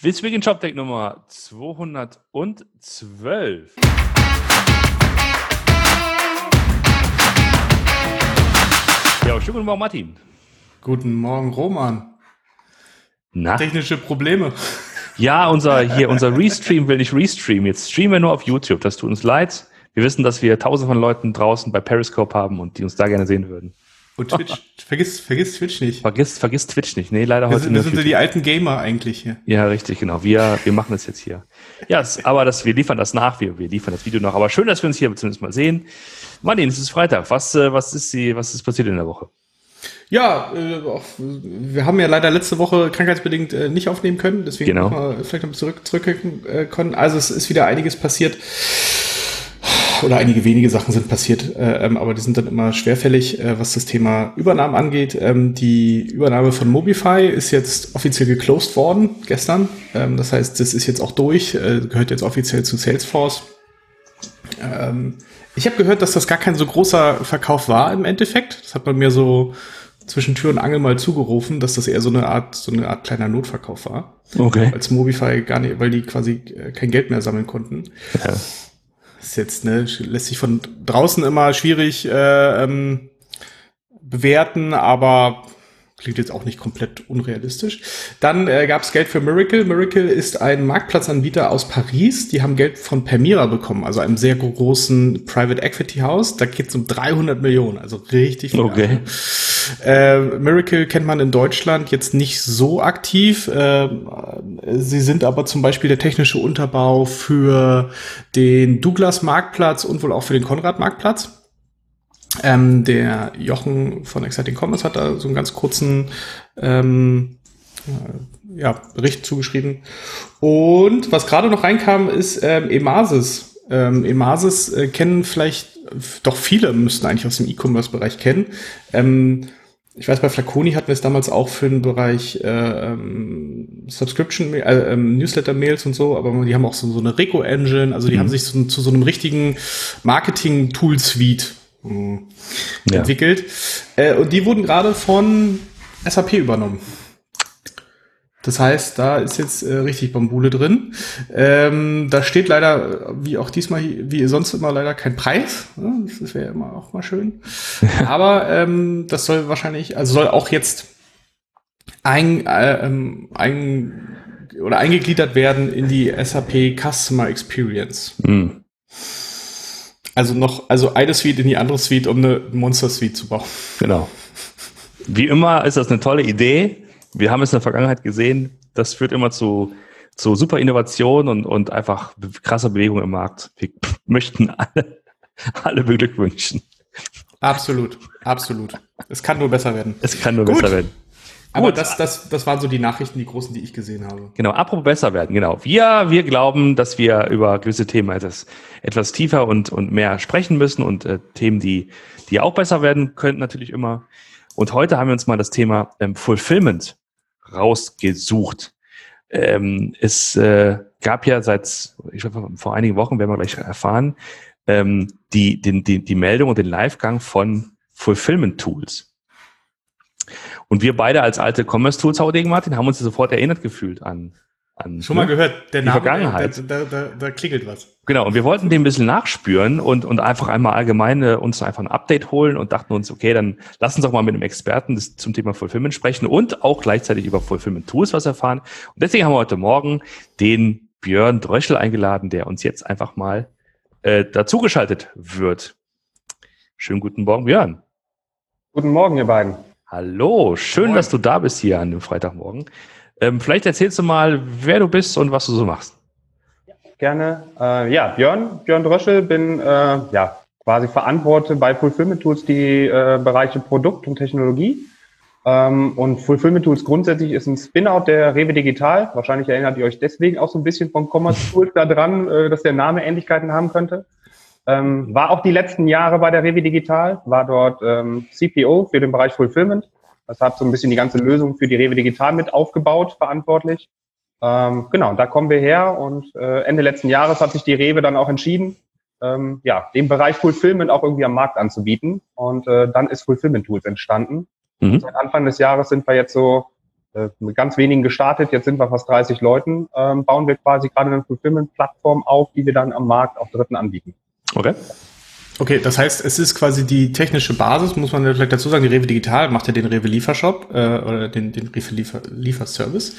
Swing Shop Deck Nummer 212. Ja, schönen guten Morgen, Martin. Guten Morgen, Roman. Na? Technische Probleme. Ja, unser, hier, unser Restream will nicht restreamen. Jetzt streamen wir nur auf YouTube. Das tut uns leid. Wir wissen, dass wir tausende von Leuten draußen bei Periscope haben und die uns da gerne sehen würden. Und Twitch, vergiss, vergiss Twitch nicht. Vergiss, vergiss Twitch nicht. Nee, leider wir heute sind, Wir sind so die alten Gamer eigentlich hier. Ja, richtig, genau. Wir, wir machen das jetzt hier. Ja, aber das, wir liefern das nach, wir, wir liefern das Video noch. Aber schön, dass wir uns hier zumindest mal sehen. Martin, es ist Freitag. Was, äh, was ist die, was ist passiert in der Woche? Ja, äh, wir haben ja leider letzte Woche krankheitsbedingt äh, nicht aufnehmen können, deswegen genau. wir vielleicht noch zurück, zurückgucken äh, können. Also es ist wieder einiges passiert oder einige wenige Sachen sind passiert, äh, ähm, aber die sind dann immer schwerfällig, äh, was das Thema Übernahmen angeht. Ähm, die Übernahme von Mobify ist jetzt offiziell geclosed worden gestern. Ähm, das heißt, das ist jetzt auch durch, äh, gehört jetzt offiziell zu Salesforce. Ähm, ich habe gehört, dass das gar kein so großer Verkauf war im Endeffekt. Das hat man mir so zwischen Tür und Angel mal zugerufen, dass das eher so eine Art, so eine Art kleiner Notverkauf war. Okay. Als Mobify gar nicht, weil die quasi äh, kein Geld mehr sammeln konnten. Ja ist jetzt, ne, lässt sich von draußen immer schwierig äh, ähm, bewerten, aber Klingt jetzt auch nicht komplett unrealistisch. Dann äh, gab es Geld für Miracle. Miracle ist ein Marktplatzanbieter aus Paris. Die haben Geld von Permira bekommen, also einem sehr großen Private Equity House. Da geht es um 300 Millionen, also richtig viel. Okay. Äh, Miracle kennt man in Deutschland jetzt nicht so aktiv. Äh, sie sind aber zum Beispiel der technische Unterbau für den Douglas Marktplatz und wohl auch für den Konrad Marktplatz. Ähm, der Jochen von Exciting Commerce hat da so einen ganz kurzen ähm, äh, ja, Bericht zugeschrieben. Und was gerade noch reinkam, ist ähm, Emasis. Ähm, Emasis äh, kennen vielleicht, doch viele müssten eigentlich aus dem E-Commerce-Bereich kennen. Ähm, ich weiß, bei Flaconi hatten wir es damals auch für den Bereich äh, ähm, Subscription, äh, ähm, Newsletter-Mails und so, aber die haben auch so, so eine Reco-Engine, also die mhm. haben sich so, zu so einem richtigen Marketing-Tool-Suite ja. entwickelt. Äh, und die wurden gerade von SAP übernommen. Das heißt, da ist jetzt äh, richtig Bambule drin. Ähm, da steht leider, wie auch diesmal, wie sonst immer, leider kein Preis. Ja, das wäre immer auch mal schön. Aber ähm, das soll wahrscheinlich, also soll auch jetzt ein, äh, ähm, ein oder eingegliedert werden in die SAP Customer Experience. Mhm. Also noch, also eine Suite in die andere Suite, um eine Monster Suite zu bauen. Genau. Wie immer ist das eine tolle Idee. Wir haben es in der Vergangenheit gesehen. Das führt immer zu, zu super Innovation und, und einfach krasser Bewegung im Markt. Wir möchten alle, alle beglückwünschen. Absolut, absolut. Es kann nur besser werden. Es kann nur Gut. besser werden. Aber das, das, das waren so die Nachrichten, die großen, die ich gesehen habe. Genau, apropos besser werden, genau. Wir, wir glauben, dass wir über gewisse Themen etwas, etwas tiefer und, und mehr sprechen müssen und äh, Themen, die, die auch besser werden könnten, natürlich immer. Und heute haben wir uns mal das Thema ähm, Fulfillment rausgesucht. Ähm, es äh, gab ja seit, ich glaube, vor einigen Wochen, werden wir gleich erfahren, ähm, die, den, die, die Meldung und den Livegang von Fulfillment Tools. Und wir beide als alte Commerce Tools Martin haben uns sofort erinnert gefühlt an an Schon mal ne? gehört, der die Name, Vergangenheit. Da, da, da, da klingelt was. Genau, und wir wollten dem ein bisschen nachspüren und, und einfach einmal allgemein äh, uns einfach ein Update holen und dachten uns, okay, dann lass uns doch mal mit einem Experten das, zum Thema Fulfillment sprechen und auch gleichzeitig über Fulfillment Tools was erfahren. Und deswegen haben wir heute Morgen den Björn Dröschel eingeladen, der uns jetzt einfach mal äh, dazugeschaltet wird. Schönen guten Morgen, Björn. Guten Morgen, ihr beiden. Hallo, schön, Moin. dass du da bist hier an dem Freitagmorgen. Ähm, vielleicht erzählst du mal, wer du bist und was du so machst. Gerne. Äh, ja, Björn, Björn Dröschel, bin äh, ja quasi verantworte bei Fulfillment Tools die äh, Bereiche Produkt und Technologie. Ähm, und Fulfillment Tools grundsätzlich ist ein Spin-out der Rewe Digital. Wahrscheinlich erinnert ihr euch deswegen auch so ein bisschen von Commerce Tools da dran, äh, dass der Name Ähnlichkeiten haben könnte. Ähm, war auch die letzten Jahre bei der Revi Digital, war dort ähm, CPO für den Bereich Fulfillment. Das hat so ein bisschen die ganze Lösung für die Rewe Digital mit aufgebaut, verantwortlich. Ähm, genau, da kommen wir her und äh, Ende letzten Jahres hat sich die Rewe dann auch entschieden, ähm, ja, den Bereich Fulfillment auch irgendwie am Markt anzubieten. Und äh, dann ist Fulfillment Tools entstanden. Mhm. Seit Anfang des Jahres sind wir jetzt so äh, mit ganz wenigen gestartet, jetzt sind wir fast 30 Leuten, ähm, bauen wir quasi gerade eine Fulfillment-Plattform auf, die wir dann am Markt auch Dritten anbieten. Okay. Okay, das heißt, es ist quasi die technische Basis, muss man vielleicht dazu sagen, die Rewe Digital macht ja den Rewe Liefershop äh, oder den, den Rewe Liefer Lieferservice.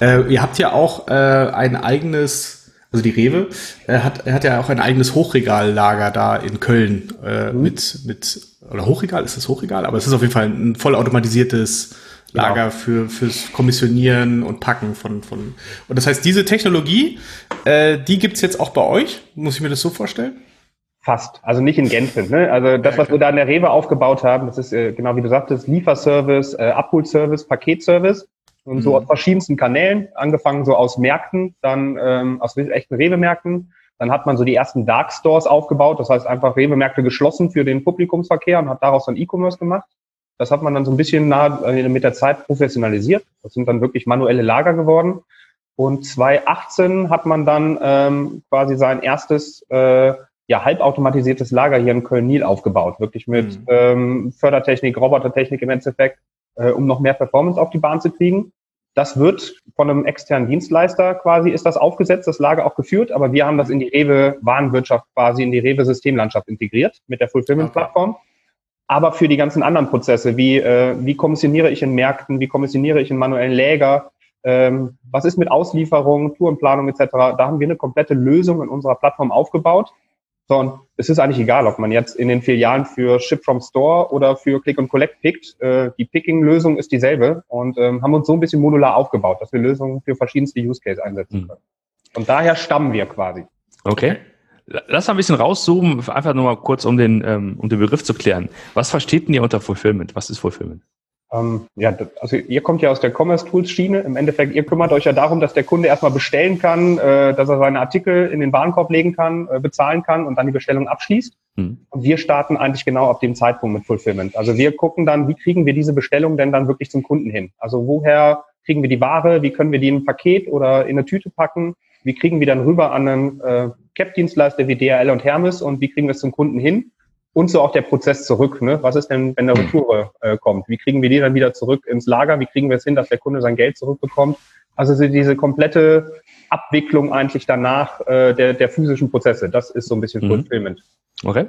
Äh, ihr habt ja auch äh, ein eigenes, also die Rewe äh, hat, hat ja auch ein eigenes Hochregallager da in Köln äh, mhm. mit, mit, oder Hochregal, ist das Hochregal? Aber es ist auf jeden Fall ein vollautomatisiertes Lager genau. für fürs Kommissionieren und Packen von von und das heißt diese Technologie äh, die gibt's jetzt auch bei euch muss ich mir das so vorstellen Fast, also nicht in Gänze. Ne? Also das, was wir da in der Rewe aufgebaut haben, das ist äh, genau wie du sagtest, Lieferservice, äh, Abholservice, Paketservice und mhm. so aus verschiedensten Kanälen, angefangen so aus Märkten, dann ähm, aus echten Rewe-Märkten. Dann hat man so die ersten Dark Stores aufgebaut, das heißt einfach Rewe-Märkte geschlossen für den Publikumsverkehr und hat daraus dann E-Commerce gemacht. Das hat man dann so ein bisschen nah, äh, mit der Zeit professionalisiert. Das sind dann wirklich manuelle Lager geworden. Und 2018 hat man dann ähm, quasi sein erstes äh, ja, halbautomatisiertes Lager hier in Köln-Nil aufgebaut, wirklich mit mhm. ähm, Fördertechnik, Robotertechnik im Endeffekt, äh, um noch mehr Performance auf die Bahn zu kriegen. Das wird von einem externen Dienstleister quasi, ist das aufgesetzt, das Lager auch geführt, aber wir haben das in die Rewe-Warenwirtschaft quasi, in die Rewe-Systemlandschaft integriert mit der Fulfillment-Plattform. Okay. Aber für die ganzen anderen Prozesse, wie, äh, wie kommissioniere ich in Märkten, wie kommissioniere ich in manuellen Läger, ähm, was ist mit Auslieferung, Tourenplanung etc., da haben wir eine komplette Lösung in unserer Plattform aufgebaut, so, und es ist eigentlich egal, ob man jetzt in den Filialen für Ship from Store oder für Click and Collect pickt. Äh, die Picking-Lösung ist dieselbe und ähm, haben uns so ein bisschen modular aufgebaut, dass wir Lösungen für verschiedenste Use Case einsetzen mhm. können. Und daher stammen wir quasi. Okay. Lass mal ein bisschen rauszoomen, einfach nur mal kurz, um den, ähm, um den Begriff zu klären. Was versteht denn ihr unter Fulfillment? Was ist Fulfillment? Ähm, ja, also ihr kommt ja aus der Commerce Tools Schiene. Im Endeffekt, ihr kümmert euch ja darum, dass der Kunde erstmal bestellen kann, äh, dass er seine Artikel in den Warenkorb legen kann, äh, bezahlen kann und dann die Bestellung abschließt. Mhm. Und wir starten eigentlich genau auf dem Zeitpunkt mit Fulfillment. Also wir gucken dann, wie kriegen wir diese Bestellung denn dann wirklich zum Kunden hin? Also woher kriegen wir die Ware? Wie können wir die in ein Paket oder in eine Tüte packen? Wie kriegen wir dann rüber an einen äh, Cap-Dienstleister wie DRL und Hermes und wie kriegen wir es zum Kunden hin? Und so auch der Prozess zurück. Ne? Was ist denn, wenn eine hm. Retour äh, kommt? Wie kriegen wir die dann wieder zurück ins Lager? Wie kriegen wir es hin, dass der Kunde sein Geld zurückbekommt? Also diese komplette Abwicklung eigentlich danach äh, der, der physischen Prozesse. Das ist so ein bisschen mhm. Fulfillment. Okay.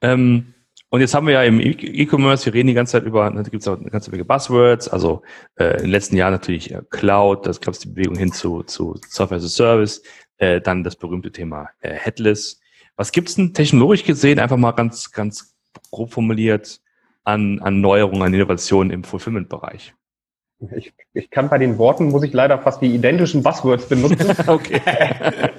Ähm, und jetzt haben wir ja im e- E-Commerce, wir reden die ganze Zeit über, da gibt es auch eine ganze Menge Buzzwords, also äh, in den letzten Jahren natürlich äh, Cloud, das gab es die Bewegung hin zu, zu Software as a Service, äh, dann das berühmte Thema äh, Headless, was gibt's denn technologisch gesehen, einfach mal ganz, ganz grob formuliert, an, an Neuerungen, an Innovationen im Fulfillment-Bereich? Ich, ich kann bei den Worten, muss ich leider fast die identischen Buzzwords benutzen. okay.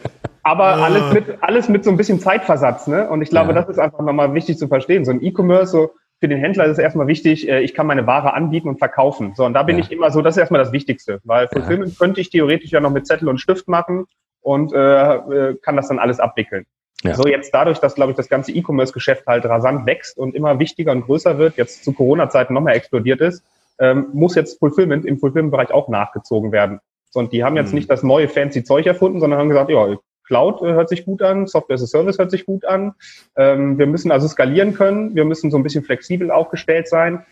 Aber ah. alles mit, alles mit so ein bisschen Zeitversatz, ne? Und ich glaube, ja. das ist einfach nochmal wichtig zu verstehen. So ein E-Commerce, so für den Händler ist es erstmal wichtig, äh, ich kann meine Ware anbieten und verkaufen. So, und da bin ja. ich immer so, das ist erstmal das Wichtigste, weil Fulfillment ja. könnte ich theoretisch ja noch mit Zettel und Stift machen und äh, äh kann das dann alles abwickeln. Ja. So jetzt dadurch, dass, glaube ich, das ganze E-Commerce-Geschäft halt rasant wächst und immer wichtiger und größer wird, jetzt zu Corona-Zeiten noch mehr explodiert ist, ähm, muss jetzt Fulfillment im Fulfillment-Bereich auch nachgezogen werden. So, und die haben jetzt mhm. nicht das neue fancy Zeug erfunden, sondern haben gesagt, ja, Cloud äh, hört sich gut an, Software as a Service hört sich gut an. Ähm, wir müssen also skalieren können, wir müssen so ein bisschen flexibel aufgestellt sein.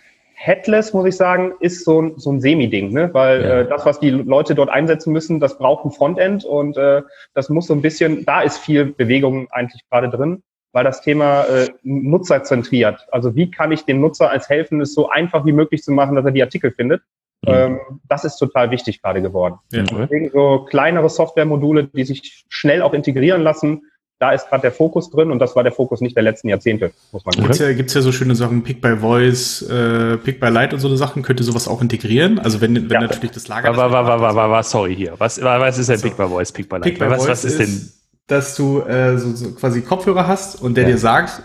Headless, muss ich sagen, ist so ein, so ein Semi-Ding, ne? weil ja. äh, das, was die Leute dort einsetzen müssen, das braucht ein Frontend und äh, das muss so ein bisschen, da ist viel Bewegung eigentlich gerade drin, weil das Thema äh, nutzerzentriert, also wie kann ich dem Nutzer als helfen, es so einfach wie möglich zu machen, dass er die Artikel findet, mhm. ähm, das ist total wichtig gerade geworden. Ja. Deswegen so kleinere Softwaremodule, die sich schnell auch integrieren lassen, da ist gerade der Fokus drin und das war der Fokus nicht der letzten Jahrzehnte, muss man sagen. Gibt's ja, gibt's ja so schöne Sachen, Pick by Voice, äh, Pick by Light und so eine Sachen, könnte sowas auch integrieren? Also wenn, wenn ja. natürlich das Lager... War, war, war, war, war, war, sorry hier. Was, was ist denn so. Pick by Voice, Pick by Light? Pick by was, Voice was ist denn... Dass du äh, so, so quasi Kopfhörer hast und der ja. dir sagt,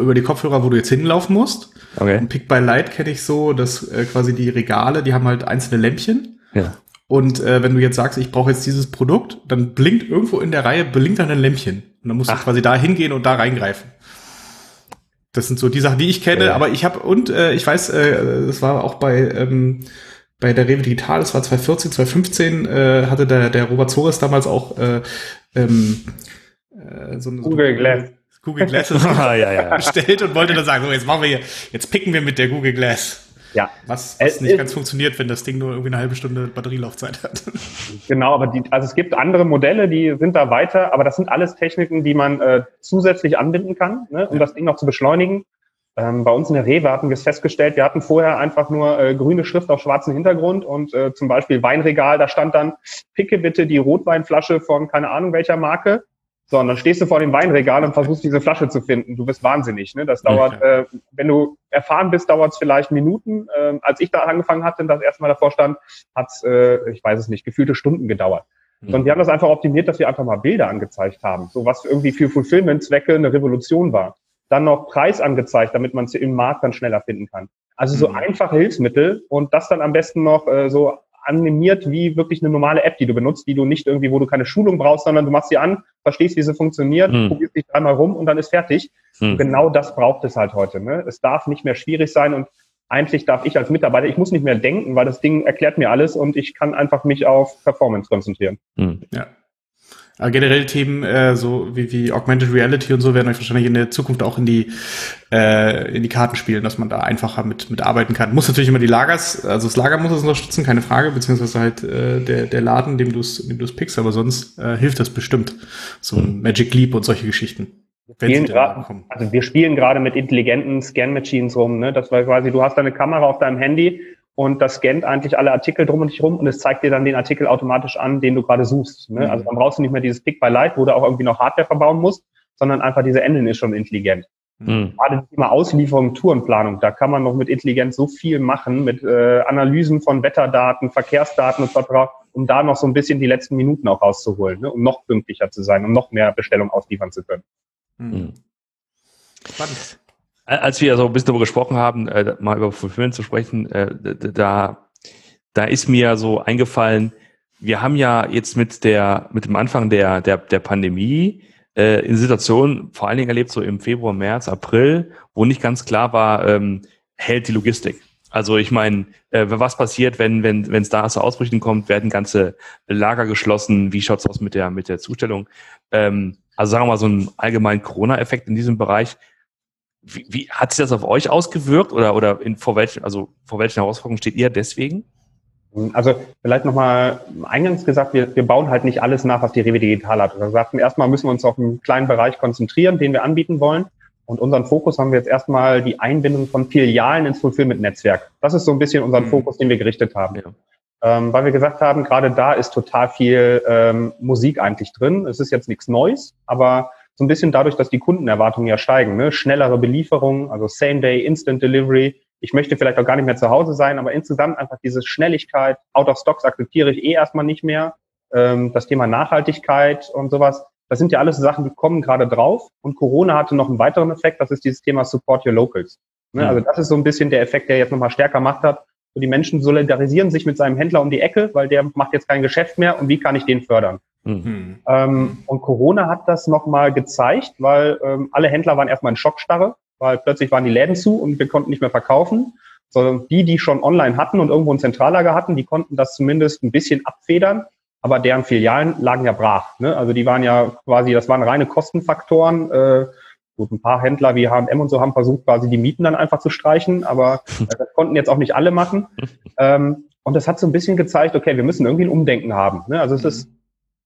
über die Kopfhörer, wo du jetzt hinlaufen musst. Okay. Und Pick by Light kenne ich so, dass äh, quasi die Regale, die haben halt einzelne Lämpchen. Ja. Und äh, wenn du jetzt sagst, ich brauche jetzt dieses Produkt, dann blinkt irgendwo in der Reihe, blinkt dann ein Lämpchen. Und dann musst Ach. du quasi da hingehen und da reingreifen. Das sind so die Sachen, die ich kenne, ja. aber ich habe, und äh, ich weiß, äh, das war auch bei, ähm, bei der Rewe Digital, das war 2014, 2015, äh, hatte der, der Robert Zores damals auch äh, ähm, äh, so eine Google Glass. Google Glasses ah, ja, ja. bestellt und wollte dann sagen, so jetzt machen wir hier, jetzt picken wir mit der Google Glass. Ja. Was, was nicht ganz funktioniert, wenn das Ding nur irgendwie eine halbe Stunde Batterielaufzeit hat. Genau, aber die, also es gibt andere Modelle, die sind da weiter, aber das sind alles Techniken, die man äh, zusätzlich anbinden kann, ne, um ja. das Ding noch zu beschleunigen. Ähm, bei uns in der Rewe hatten wir es festgestellt, wir hatten vorher einfach nur äh, grüne Schrift auf schwarzem Hintergrund und äh, zum Beispiel Weinregal, da stand dann, picke bitte die Rotweinflasche von keine Ahnung welcher Marke. So, und dann stehst du vor dem Weinregal und versuchst diese Flasche zu finden. Du bist wahnsinnig. Ne? Das dauert, äh, wenn du erfahren bist, dauert es vielleicht Minuten. Ähm, als ich da angefangen hatte und das erste Mal davor stand, hat es, äh, ich weiß es nicht, gefühlte Stunden gedauert. Mhm. Und wir haben das einfach optimiert, dass wir einfach mal Bilder angezeigt haben. So was irgendwie für Fulfillment-Zwecke eine Revolution war dann noch Preis angezeigt, damit man es im Markt dann schneller finden kann. Also so mhm. einfache Hilfsmittel und das dann am besten noch äh, so animiert wie wirklich eine normale App, die du benutzt, die du nicht irgendwie, wo du keine Schulung brauchst, sondern du machst sie an, verstehst, wie sie funktioniert, mhm. probierst dich dreimal rum und dann ist fertig. Mhm. genau das braucht es halt heute. Ne? Es darf nicht mehr schwierig sein und eigentlich darf ich als Mitarbeiter, ich muss nicht mehr denken, weil das Ding erklärt mir alles und ich kann einfach mich auf Performance konzentrieren. Mhm. Ja. Aber generell Themen äh, so wie, wie Augmented Reality und so werden euch wahrscheinlich in der Zukunft auch in die äh, in die Karten spielen, dass man da einfacher mit mit arbeiten kann. Muss natürlich immer die Lagers, also das Lager muss es unterstützen, keine Frage, beziehungsweise halt äh, der der Laden, dem du es dem du es pickst, aber sonst äh, hilft das bestimmt. So ein Magic Leap und solche Geschichten. Wir grad, also wir spielen gerade mit intelligenten Scan-Machines rum, ne? Das war quasi, du hast deine Kamera auf deinem Handy und das scannt eigentlich alle Artikel drum und dich rum und es zeigt dir dann den Artikel automatisch an, den du gerade suchst. Ne? Mhm. Also dann brauchst du nicht mehr dieses Pick by Light, wo du auch irgendwie noch Hardware verbauen musst, sondern einfach diese Engine ist schon intelligent. Mhm. Gerade das Thema Auslieferung, Tourenplanung, da kann man noch mit Intelligenz so viel machen, mit äh, Analysen von Wetterdaten, Verkehrsdaten etc., um da noch so ein bisschen die letzten Minuten auch rauszuholen, ne? um noch pünktlicher zu sein, um noch mehr Bestellungen ausliefern zu können. Mhm. Spannend. Als wir so ein bisschen darüber gesprochen haben, äh, mal über Fulfillment zu sprechen, äh, da, da ist mir so eingefallen, wir haben ja jetzt mit der, mit dem Anfang der, der, der Pandemie äh, in Situationen vor allen Dingen erlebt, so im Februar, März, April, wo nicht ganz klar war, ähm, hält die Logistik. Also ich meine, äh, was passiert, wenn wenn wenn es da zu Ausbrüchen kommt, werden ganze Lager geschlossen? Wie schaut's aus mit der mit der Zustellung? Ähm, also sagen wir mal so ein allgemeinen Corona-Effekt in diesem Bereich. Wie, wie hat sich das auf euch ausgewirkt oder, oder in, vor, welchen, also vor welchen Herausforderungen steht ihr deswegen? Also vielleicht nochmal eingangs gesagt, wir, wir bauen halt nicht alles nach, was die Rewe Digital hat. Wir sagten, erstmal müssen wir uns auf einen kleinen Bereich konzentrieren, den wir anbieten wollen. Und unseren Fokus haben wir jetzt erstmal die Einbindung von Filialen ins Fulfillment-Netzwerk. Das ist so ein bisschen unser mhm. Fokus, den wir gerichtet haben. Ja. Ähm, weil wir gesagt haben, gerade da ist total viel ähm, Musik eigentlich drin. Es ist jetzt nichts Neues, aber so ein bisschen dadurch, dass die Kundenerwartungen ja steigen, ne? schnellere Belieferung, also Same Day, Instant Delivery. Ich möchte vielleicht auch gar nicht mehr zu Hause sein, aber insgesamt einfach diese Schnelligkeit, Out of Stocks akzeptiere ich eh erstmal nicht mehr. Ähm, das Thema Nachhaltigkeit und sowas, das sind ja alles Sachen, die kommen gerade drauf. Und Corona hatte noch einen weiteren Effekt, das ist dieses Thema Support Your Locals. Ne? Mhm. Also das ist so ein bisschen der Effekt, der jetzt nochmal stärker macht hat. So die Menschen solidarisieren sich mit seinem Händler um die Ecke, weil der macht jetzt kein Geschäft mehr und wie kann ich den fördern? Mhm. Ähm, und Corona hat das nochmal gezeigt, weil ähm, alle Händler waren erstmal in Schockstarre, weil plötzlich waren die Läden zu und wir konnten nicht mehr verkaufen. Sondern die, die schon online hatten und irgendwo ein Zentrallager hatten, die konnten das zumindest ein bisschen abfedern, aber deren Filialen lagen ja brach. Ne? Also die waren ja quasi, das waren reine Kostenfaktoren. Äh, gut, ein paar Händler wie H&M und so haben versucht, quasi die Mieten dann einfach zu streichen, aber äh, das konnten jetzt auch nicht alle machen. Ähm, und das hat so ein bisschen gezeigt, okay, wir müssen irgendwie ein Umdenken haben. Ne? Also es ist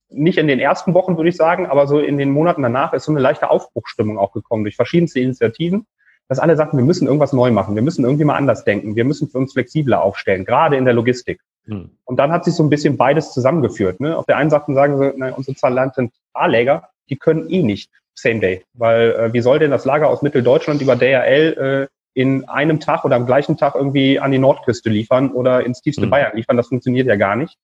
nicht in den ersten Wochen, würde ich sagen, aber so in den Monaten danach ist so eine leichte Aufbruchstimmung auch gekommen durch verschiedenste Initiativen, dass alle sagten, wir müssen irgendwas neu machen, wir müssen irgendwie mal anders denken, wir müssen für uns flexibler aufstellen, gerade in der Logistik. Mhm. Und dann hat sich so ein bisschen beides zusammengeführt. Ne? Auf der einen Seite sagen sie, na, unsere Zentrallager, die können eh nicht Same Day, weil äh, wie soll denn das Lager aus Mitteldeutschland über DRL äh, in einem Tag oder am gleichen Tag irgendwie an die Nordküste liefern oder ins tiefste mhm. Bayern liefern? Das funktioniert ja gar nicht.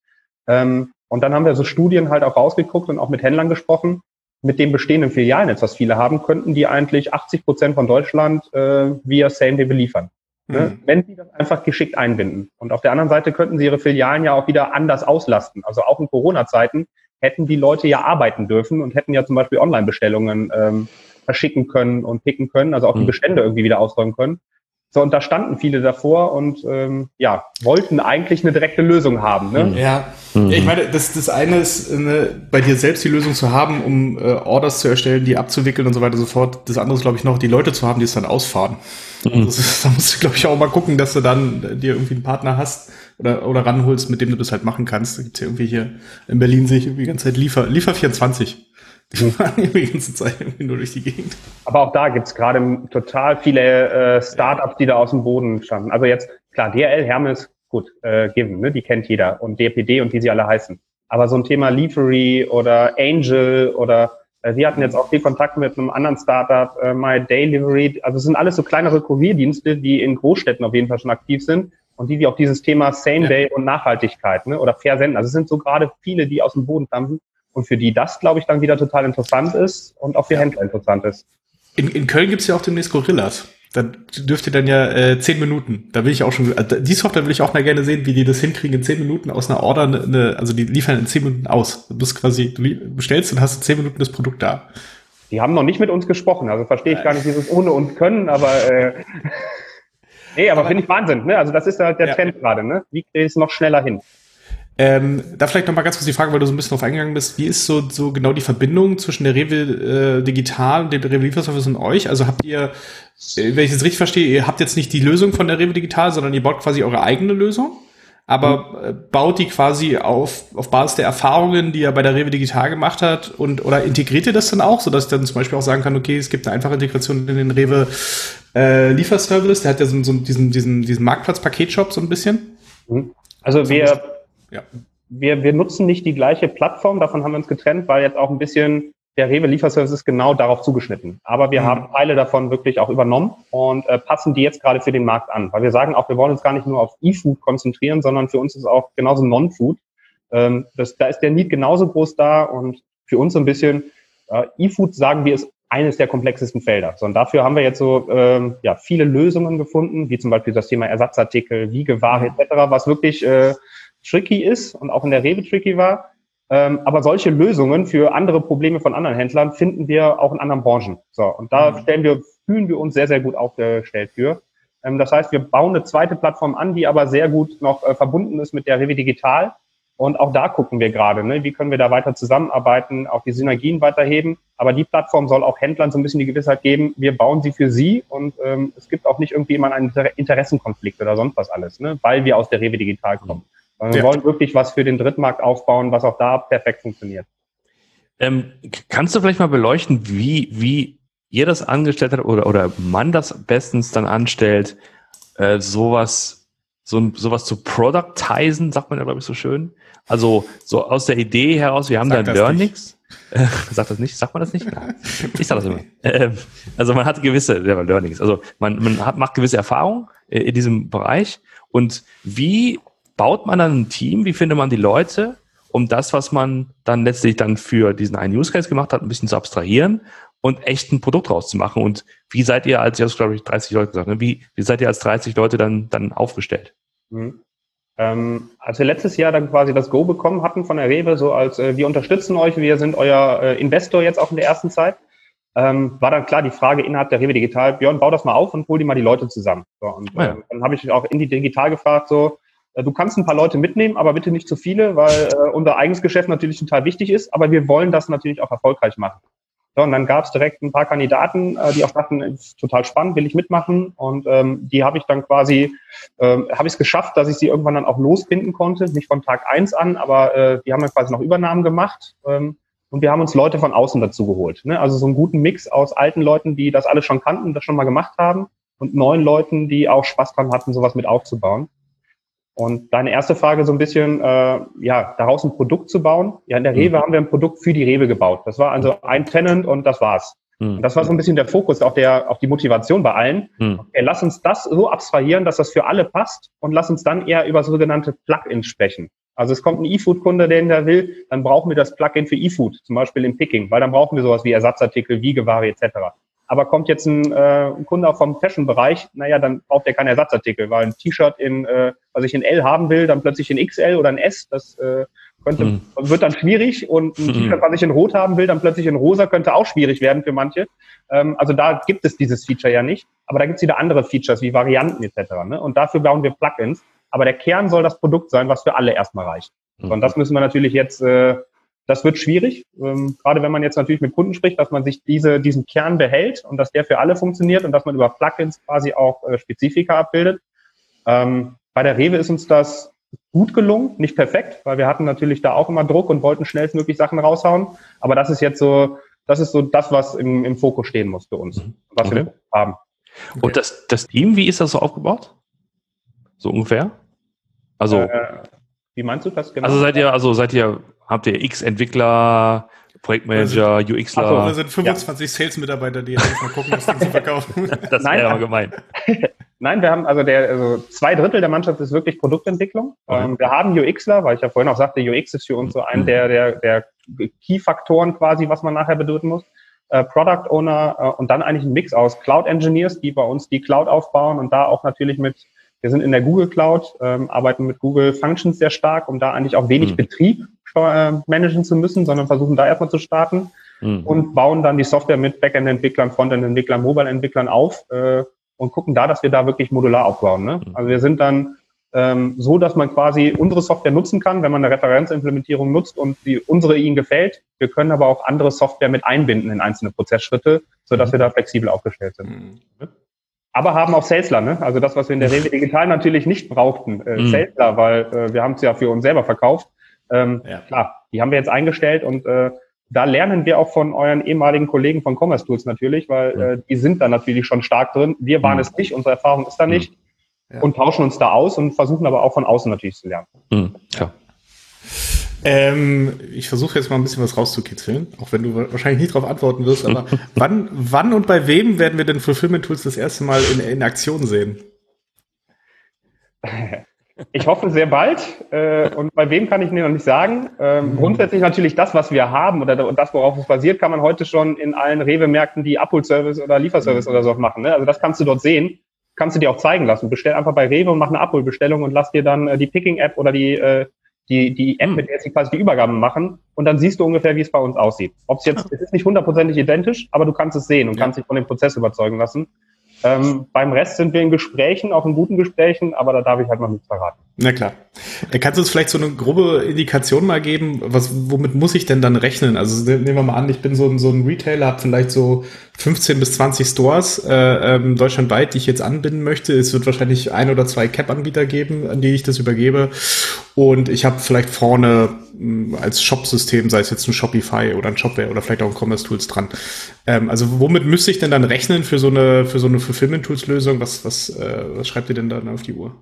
Ähm, und dann haben wir so Studien halt auch rausgeguckt und auch mit Händlern gesprochen. Mit dem bestehenden Filialnetz, was viele haben, könnten die eigentlich 80 Prozent von Deutschland äh, via Same-Day beliefern. Ne? Mhm. Wenn sie das einfach geschickt einbinden. Und auf der anderen Seite könnten sie ihre Filialen ja auch wieder anders auslasten. Also auch in Corona-Zeiten hätten die Leute ja arbeiten dürfen und hätten ja zum Beispiel Online-Bestellungen ähm, verschicken können und picken können, also auch mhm. die Bestände irgendwie wieder ausräumen können. So, und da standen viele davor und ähm, ja, wollten eigentlich eine direkte Lösung haben. Ne? Ja. Mhm. ja, ich meine, das, das eine ist, ne, bei dir selbst die Lösung zu haben, um äh, Orders zu erstellen, die abzuwickeln und so weiter und so fort. Das andere ist, glaube ich, noch die Leute zu haben, die es dann ausfahren. Mhm. Ist, da musst du, glaube ich, auch mal gucken, dass du dann äh, dir irgendwie einen Partner hast oder, oder ranholst, mit dem du das halt machen kannst. Da gibt's ja irgendwie hier in Berlin sehe ich irgendwie die ganze Zeit Liefer, Liefer 24. Die fahren die ganze Zeit irgendwie nur durch die Gegend. Aber auch da gibt's gerade total viele äh, Startups, die da aus dem Boden standen. Also jetzt, klar, DRL, Hermes, gut, äh, Given, ne, die kennt jeder. Und DPD und wie sie alle heißen. Aber so ein Thema Leafery oder Angel oder äh, wir hatten jetzt auch viel Kontakt mit einem anderen Startup, äh, My Delivery. Also es sind alles so kleinere Kurierdienste, die in Großstädten auf jeden Fall schon aktiv sind und die, die auch dieses Thema Same Day ja. und Nachhaltigkeit ne, oder Versenden. Also es sind so gerade viele, die aus dem Boden dampfen und für die das, glaube ich, dann wieder total interessant ist und auch für Händler interessant ist. In, in Köln gibt's ja auch demnächst Gorillas. Da dürft ihr dann ja äh, zehn Minuten. Da will ich auch schon, äh, die Software will ich auch mal gerne sehen, wie die das hinkriegen in zehn Minuten aus einer Order, ne, ne, also die liefern in zehn Minuten aus. Du bist quasi, du bestellst und hast in zehn Minuten das Produkt da. Die haben noch nicht mit uns gesprochen, also verstehe ich gar nicht, wie sie es ohne uns können, aber äh, nee, aber, aber finde ich Wahnsinn. Ne? Also das ist halt der ja. Trend gerade. Ne? Wie kriege ich es noch schneller hin? Ähm, da vielleicht noch mal ganz kurz die Frage, weil du so ein bisschen drauf eingegangen bist. Wie ist so, so genau die Verbindung zwischen der Rewe äh, Digital, dem Rewe Lieferservice und euch? Also habt ihr, äh, wenn ich es richtig verstehe, ihr habt jetzt nicht die Lösung von der Rewe Digital, sondern ihr baut quasi eure eigene Lösung? aber mhm. äh, baut die quasi auf, auf Basis der Erfahrungen, die er bei der Rewe Digital gemacht hat und oder integriert ihr das dann auch, sodass ich dann zum Beispiel auch sagen kann, okay, es gibt eine einfache Integration in den Rewe äh, Lieferservice, der hat ja so, so diesen, diesen, diesen Marktplatz-Paketshop so ein bisschen. Mhm. Also wir ja. Wir, wir nutzen nicht die gleiche Plattform, davon haben wir uns getrennt, weil jetzt auch ein bisschen der Rewe Lieferservice ist genau darauf zugeschnitten. Aber wir mhm. haben Teile davon wirklich auch übernommen und äh, passen die jetzt gerade für den Markt an. Weil wir sagen auch, wir wollen uns gar nicht nur auf E-Food konzentrieren, sondern für uns ist auch genauso Non-Food. Ähm, das, da ist der Need genauso groß da und für uns so ein bisschen, äh, E-Food sagen wir ist eines der komplexesten Felder. So, und dafür haben wir jetzt so ähm, ja, viele Lösungen gefunden, wie zum Beispiel das Thema Ersatzartikel, Wiegeware etc., was wirklich äh, tricky ist und auch in der Rewe tricky war. Ähm, aber solche Lösungen für andere Probleme von anderen Händlern finden wir auch in anderen Branchen. So, und da mhm. stellen wir, fühlen wir uns sehr, sehr gut aufgestellt für. Ähm, das heißt, wir bauen eine zweite Plattform an, die aber sehr gut noch äh, verbunden ist mit der Rewe Digital. Und auch da gucken wir gerade, ne, wie können wir da weiter zusammenarbeiten, auch die Synergien weiterheben. Aber die Plattform soll auch Händlern so ein bisschen die Gewissheit geben, wir bauen sie für sie und ähm, es gibt auch nicht irgendwie immer einen Interessenkonflikt oder sonst was alles, ne, weil wir aus der Rewe Digital kommen. Wir ja. wollen wirklich was für den Drittmarkt aufbauen, was auch da perfekt funktioniert. Ähm, kannst du vielleicht mal beleuchten, wie, wie ihr das angestellt habt oder, oder man das bestens dann anstellt, äh, sowas, so, sowas zu productizen, sagt man ja, glaube ich, so schön. Also so aus der Idee heraus, wir haben Sag da Learnings. Äh, sagt das nicht? Sagt man das nicht? Ich sage das immer. Ähm, also man hat gewisse ja, Learnings. Also man, man hat, macht gewisse Erfahrungen äh, in diesem Bereich. Und wie baut man dann ein Team? Wie findet man die Leute, um das, was man dann letztlich dann für diesen einen Use Case gemacht hat, ein bisschen zu abstrahieren und echt ein Produkt rauszumachen? Und wie seid ihr als, jetzt glaube ich 30 Leute gesagt, ne? wie, wie seid ihr als 30 Leute dann, dann aufgestellt? Mhm. Ähm, als wir letztes Jahr dann quasi das Go bekommen hatten von der Rewe, so als äh, wir unterstützen euch, wir sind euer äh, Investor jetzt auch in der ersten Zeit, ähm, war dann klar die Frage innerhalb der Rewe Digital, Björn, bau das mal auf und hol die mal die Leute zusammen. So, und ah ja. ähm, dann habe ich auch in die Digital gefragt, so, du kannst ein paar Leute mitnehmen, aber bitte nicht zu viele, weil äh, unser eigenes Geschäft natürlich total wichtig ist, aber wir wollen das natürlich auch erfolgreich machen. So, und dann gab es direkt ein paar Kandidaten, äh, die auch dachten, ist total spannend, will ich mitmachen. Und ähm, die habe ich dann quasi, ähm, habe ich es geschafft, dass ich sie irgendwann dann auch losbinden konnte. Nicht von Tag eins an, aber äh, die haben dann quasi noch Übernahmen gemacht. Ähm, und wir haben uns Leute von außen dazu geholt. Ne? Also so einen guten Mix aus alten Leuten, die das alles schon kannten, das schon mal gemacht haben, und neuen Leuten, die auch Spaß dran hatten, sowas mit aufzubauen. Und deine erste Frage so ein bisschen, äh, ja, daraus ein Produkt zu bauen. Ja, in der Rewe mhm. haben wir ein Produkt für die Rewe gebaut. Das war also ein Tenant und das war's. Mhm. Und das war so ein bisschen der Fokus, auch der, auch die Motivation bei allen. Mhm. Okay, lass uns das so abstrahieren, dass das für alle passt und lass uns dann eher über sogenannte Plugins sprechen. Also es kommt ein E-Food-Kunde, den der will, dann brauchen wir das Plugin für E-Food, zum Beispiel im Picking, weil dann brauchen wir sowas wie Ersatzartikel, Wiegeware etc. Aber kommt jetzt ein, äh, ein Kunde auch vom Fashion-Bereich, naja, dann braucht er keine Ersatzartikel, weil ein T-Shirt in, äh, was ich in L haben will, dann plötzlich in XL oder in S, das äh, könnte, mhm. wird dann schwierig und ein mhm. T-Shirt, was ich in Rot haben will, dann plötzlich in Rosa, könnte auch schwierig werden für manche. Ähm, also da gibt es dieses Feature ja nicht, aber da gibt es wieder andere Features wie Varianten etc. Ne? Und dafür bauen wir Plugins. Aber der Kern soll das Produkt sein, was für alle erstmal reicht. Mhm. Und das müssen wir natürlich jetzt, äh, das wird schwierig, ähm, gerade wenn man jetzt natürlich mit Kunden spricht, dass man sich diese, diesen Kern behält und dass der für alle funktioniert und dass man über Plugins quasi auch äh, Spezifika abbildet. Ähm, bei der Rewe ist uns das gut gelungen, nicht perfekt, weil wir hatten natürlich da auch immer Druck und wollten schnellstmöglich Sachen raushauen. Aber das ist jetzt so, das ist so das, was im, im Fokus stehen muss für uns, mhm. was okay. wir haben. Okay. Und das, das Team, wie ist das so aufgebaut? So ungefähr? Also. Äh, wie meinst du das genau? Also seid ihr, also seid ihr, habt ihr X-Entwickler, Projektmanager, UXler? Achso, wir sind 25 ja. Sales-Mitarbeiter, die jetzt mal gucken, was zu verkaufen. das wäre ja gemein. Nein, wir haben also der, also zwei Drittel der Mannschaft ist wirklich Produktentwicklung. Okay. Ähm, wir haben UXler, weil ich ja vorhin auch sagte, UX ist für uns so ein mhm. der, der, der Key-Faktoren quasi, was man nachher bedeuten muss. Äh, Product Owner äh, und dann eigentlich ein Mix aus Cloud Engineers, die bei uns die Cloud aufbauen und da auch natürlich mit, wir sind in der Google Cloud, ähm, arbeiten mit Google Functions sehr stark, um da eigentlich auch wenig mhm. Betrieb managen zu müssen, sondern versuchen da erstmal zu starten mhm. und bauen dann die Software mit Backend-Entwicklern, Frontend-Entwicklern, Mobile-Entwicklern auf, äh, und gucken da, dass wir da wirklich modular aufbauen. Ne? Mhm. Also wir sind dann ähm, so, dass man quasi unsere Software nutzen kann, wenn man eine Referenzimplementierung nutzt und die, unsere ihnen gefällt. Wir können aber auch andere Software mit einbinden in einzelne Prozessschritte, sodass mhm. wir da flexibel aufgestellt sind. Mhm. Aber haben auch Salesler, ne? Also das, was wir in der Rewe Digital natürlich nicht brauchten, äh, mhm. Salesler, weil äh, wir haben es ja für uns selber verkauft. Ähm, ja. Klar, die haben wir jetzt eingestellt und äh, da lernen wir auch von euren ehemaligen Kollegen von Commerce Tools natürlich, weil ja. äh, die sind da natürlich schon stark drin. Wir waren mhm. es nicht, unsere Erfahrung ist da mhm. nicht ja. und tauschen uns da aus und versuchen aber auch von außen natürlich zu lernen. Mhm. Klar. Ähm, ich versuche jetzt mal ein bisschen was rauszukitzeln, auch wenn du wahrscheinlich nicht darauf antworten wirst, aber wann, wann und bei wem werden wir denn Fulfillment Tools das erste Mal in, in Aktion sehen? Ich hoffe sehr bald. Äh, und bei wem kann ich mir noch nicht sagen. Ähm, mhm. Grundsätzlich natürlich das, was wir haben oder das, worauf es basiert, kann man heute schon in allen Rewe-Märkten die Abholservice oder Lieferservice mhm. oder so machen. Ne? Also das kannst du dort sehen. Kannst du dir auch zeigen lassen. Bestell einfach bei Rewe und mach eine Abholbestellung und lass dir dann äh, die Picking-App oder die, äh, die, die App, mhm. mit der sie quasi die Übergaben machen. Und dann siehst du ungefähr, wie es bei uns aussieht. Ob es jetzt, es ist nicht hundertprozentig identisch, aber du kannst es sehen und ja. kannst dich von dem Prozess überzeugen lassen. Ähm, beim Rest sind wir in Gesprächen, auch in guten Gesprächen, aber da darf ich halt noch nichts verraten. Na klar. Äh, kannst du uns vielleicht so eine grobe Indikation mal geben? Was, womit muss ich denn dann rechnen? Also nehmen wir mal an, ich bin so ein, so ein Retailer, habe vielleicht so 15 bis 20 Stores äh, ähm, deutschlandweit, die ich jetzt anbinden möchte. Es wird wahrscheinlich ein oder zwei Cap-Anbieter geben, an die ich das übergebe. Und ich habe vielleicht vorne als Shop-System, sei es jetzt ein Shopify oder ein Shopware oder vielleicht auch ein Commerce-Tools dran. Ähm, also womit müsste ich denn dann rechnen für so eine, für so eine Fulfillment-Tools-Lösung? Was, was, äh, was schreibt ihr denn dann auf die Uhr?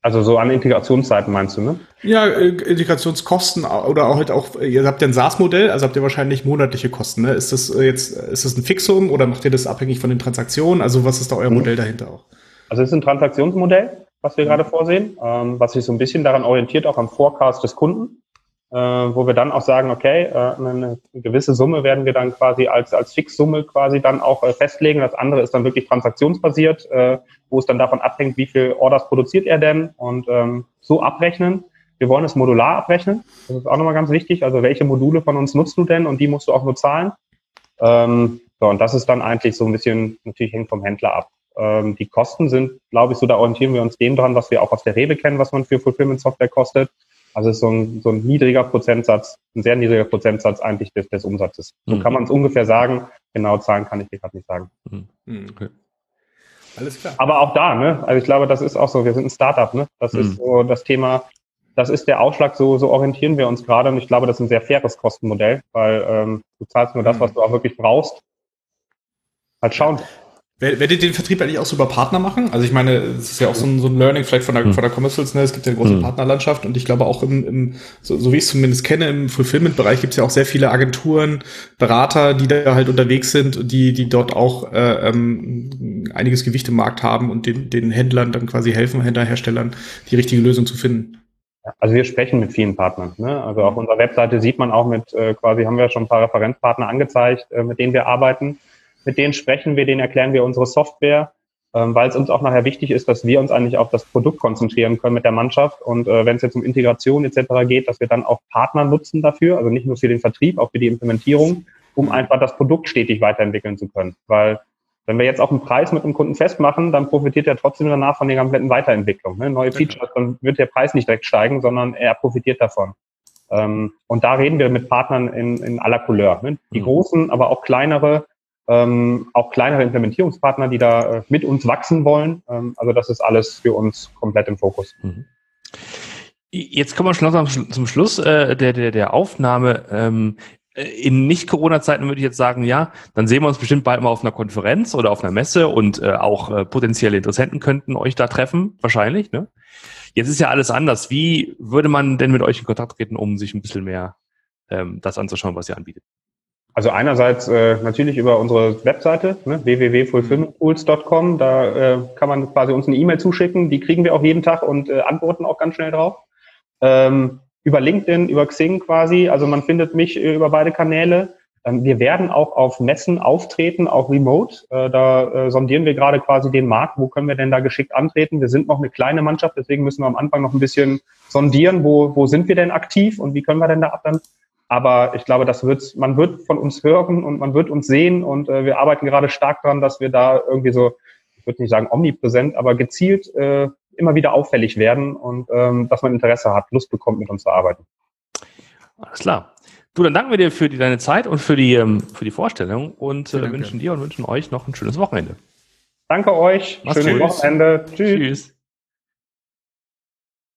Also so an Integrationszeiten meinst du, ne? Ja, äh, Integrationskosten oder auch halt auch, ihr habt ja ein SaaS-Modell, also habt ihr wahrscheinlich monatliche Kosten, ne? Ist das äh, jetzt, ist das ein Fixum oder macht ihr das abhängig von den Transaktionen? Also was ist da euer mhm. Modell dahinter auch? Also es ist ein Transaktionsmodell, was wir mhm. gerade vorsehen, ähm, was sich so ein bisschen daran orientiert, auch am Forecast des Kunden äh, wo wir dann auch sagen, okay, äh, eine gewisse Summe werden wir dann quasi als, als Fixsumme quasi dann auch äh, festlegen. Das andere ist dann wirklich transaktionsbasiert, äh, wo es dann davon abhängt, wie viel Orders produziert er denn und ähm, so abrechnen. Wir wollen es modular abrechnen. Das ist auch nochmal ganz wichtig. Also welche Module von uns nutzt du denn und die musst du auch nur zahlen. Ähm, so, und das ist dann eigentlich so ein bisschen, natürlich hängt vom Händler ab. Ähm, die Kosten sind, glaube ich, so da orientieren wir uns dem dran, was wir auch aus der Rewe kennen, was man für Fulfillment Software kostet. Also ist so ein, so ein niedriger Prozentsatz, ein sehr niedriger Prozentsatz eigentlich des, des Umsatzes. So mhm. kann man es ungefähr sagen. Genau Zahlen kann ich dir gerade nicht sagen. Mhm. mhm. Okay. Alles klar. Aber auch da, ne? Also ich glaube, das ist auch so, wir sind ein Startup, ne? Das mhm. ist so das Thema, das ist der Ausschlag, so, so orientieren wir uns gerade und ich glaube, das ist ein sehr faires Kostenmodell, weil ähm, du zahlst nur das, mhm. was du auch wirklich brauchst. Halt schauen. Werdet ihr den Vertrieb eigentlich auch so über Partner machen? Also ich meine, es ist ja auch so ein, so ein Learning vielleicht von der, hm. von der Commercials, ne? Es gibt ja eine große hm. Partnerlandschaft und ich glaube auch im, im so, so wie ich es zumindest kenne, im Fulfillment-Bereich gibt es ja auch sehr viele Agenturen, Berater, die da halt unterwegs sind und die, die dort auch äh, ähm, einiges Gewicht im Markt haben und den, den Händlern dann quasi helfen, Händlerherstellern, die richtige Lösung zu finden. Also wir sprechen mit vielen Partnern. Ne? Also auf unserer Webseite sieht man auch mit, äh, quasi haben wir schon ein paar Referenzpartner angezeigt, äh, mit denen wir arbeiten mit denen sprechen wir, denen erklären wir unsere Software. ähm, weil es uns auch nachher wichtig ist, dass wir uns eigentlich auf das Produkt konzentrieren können mit der Mannschaft. Und äh, wenn es jetzt um Integration etc. geht, dass wir dann auch Partner nutzen dafür, also nicht nur für den Vertrieb, auch für die Implementierung, um einfach das Produkt stetig weiterentwickeln zu können. Weil wenn wir jetzt auch einen Preis mit dem Kunden festmachen, dann profitiert er trotzdem danach von der kompletten Weiterentwicklung. Ne? Neue Features, dann wird der Preis nicht direkt steigen, sondern er profitiert davon. Ähm, und da reden wir mit Partnern in, in aller Couleur. Ne? Die mhm. großen, aber auch kleinere, ähm, auch kleinere Implementierungspartner, die da äh, mit uns wachsen wollen. Ähm, also das ist alles für uns komplett im Fokus. Mhm. Jetzt kommen wir schon langsam zum Schluss äh, der, der, der Aufnahme. Ähm, äh, in Nicht-Corona-Zeiten würde ich jetzt sagen, ja, dann sehen wir uns bestimmt bald mal auf einer Konferenz oder auf einer Messe und äh, auch äh, potenzielle Interessenten könnten euch da treffen, wahrscheinlich. Ne? Jetzt ist ja alles anders. Wie würde man denn mit euch in Kontakt treten, um sich ein bisschen mehr ähm, das anzuschauen, was ihr anbietet? Also einerseits äh, natürlich über unsere Webseite ne, www.fulfillmenttools.com. Da äh, kann man quasi uns eine E-Mail zuschicken. Die kriegen wir auch jeden Tag und äh, antworten auch ganz schnell drauf. Ähm, über LinkedIn, über Xing quasi. Also man findet mich äh, über beide Kanäle. Ähm, wir werden auch auf Messen auftreten, auch remote. Äh, da äh, sondieren wir gerade quasi den Markt. Wo können wir denn da geschickt antreten? Wir sind noch eine kleine Mannschaft, deswegen müssen wir am Anfang noch ein bisschen sondieren, wo, wo sind wir denn aktiv und wie können wir denn da ab dann aber ich glaube, das wird, man wird von uns hören und man wird uns sehen und äh, wir arbeiten gerade stark daran, dass wir da irgendwie so, ich würde nicht sagen omnipräsent, aber gezielt äh, immer wieder auffällig werden und ähm, dass man Interesse hat, Lust bekommt, mit uns zu arbeiten. Alles klar. Du, dann danken wir dir für die, deine Zeit und für die, ähm, für die Vorstellung und äh, wünschen dir und wünschen euch noch ein schönes Wochenende. Danke euch. Schönes Wochenende. Tschüss. Tschüss.